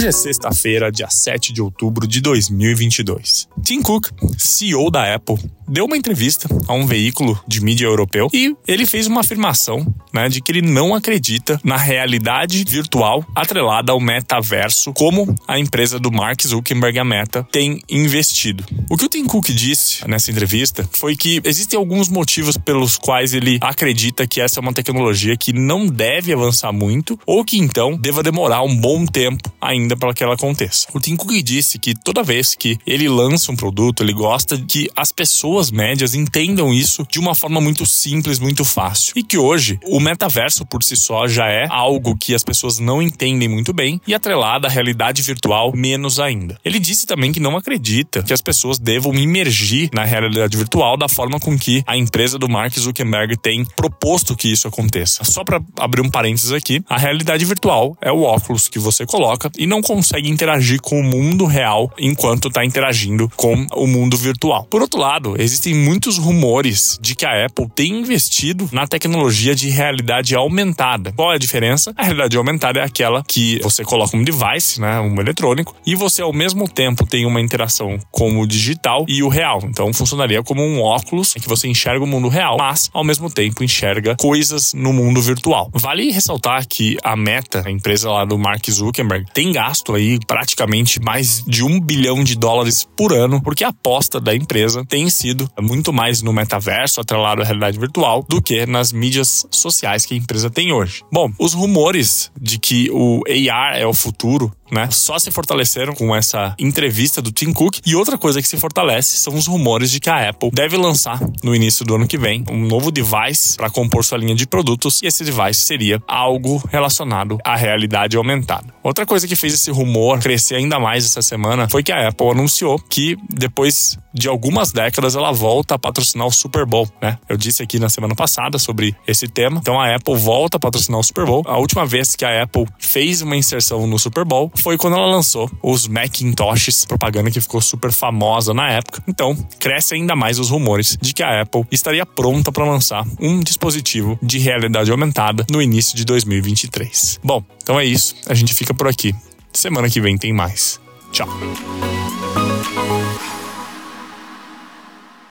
Hoje é sexta-feira, dia 7 de outubro de 2022. Tim Cook, CEO da Apple, deu uma entrevista a um veículo de mídia europeu e ele fez uma afirmação né, de que ele não acredita na realidade virtual atrelada ao metaverso, como a empresa do Mark Zuckerberg, a Meta, tem investido. O que o Tim Cook disse nessa entrevista foi que existem alguns motivos pelos quais ele acredita que essa é uma tecnologia que não deve avançar muito ou que então deva demorar um bom tempo ainda para que ela aconteça. O Tim Cook disse que toda vez que ele lança um produto, ele gosta que as pessoas médias entendam isso de uma forma muito simples, muito fácil. E que hoje o metaverso por si só já é algo que as pessoas não entendem muito bem e atrelada à realidade virtual menos ainda. Ele disse também que não acredita que as pessoas devam emergir na realidade virtual da forma com que a empresa do Mark Zuckerberg tem proposto que isso aconteça. Só para abrir um parênteses aqui, a realidade virtual é o óculos que você coloca e não consegue interagir com o mundo real enquanto está interagindo com o mundo virtual. Por outro lado, existem muitos rumores de que a Apple tem investido na tecnologia de realidade aumentada. Qual é a diferença? A realidade aumentada é aquela que você coloca um device, né, um eletrônico, e você ao mesmo tempo tem uma interação com o digital e o real. Então funcionaria como um óculos que você enxerga o mundo real, mas ao mesmo tempo enxerga coisas no mundo virtual. Vale ressaltar que a Meta, a empresa lá do Mark Zuckerberg, tem gasto aí praticamente mais de um bilhão de dólares por ano, porque a aposta da empresa tem sido muito mais no metaverso, atrelado à realidade virtual, do que nas mídias sociais que a empresa tem hoje. Bom, os rumores de que o AR é o futuro né? Só se fortaleceram com essa entrevista do Tim Cook. E outra coisa que se fortalece são os rumores de que a Apple deve lançar no início do ano que vem um novo device para compor sua linha de produtos. E esse device seria algo relacionado à realidade aumentada. Outra coisa que fez esse rumor crescer ainda mais essa semana foi que a Apple anunciou que depois de algumas décadas ela volta a patrocinar o Super Bowl, né? Eu disse aqui na semana passada sobre esse tema. Então a Apple volta a patrocinar o Super Bowl. A última vez que a Apple fez uma inserção no Super Bowl foi quando ela lançou os Macintoshes, propaganda que ficou super famosa na época. Então, cresce ainda mais os rumores de que a Apple estaria pronta para lançar um dispositivo de realidade aumentada no início de 2023. Bom, então é isso. A gente fica por aqui. Semana que vem tem mais. Tchau.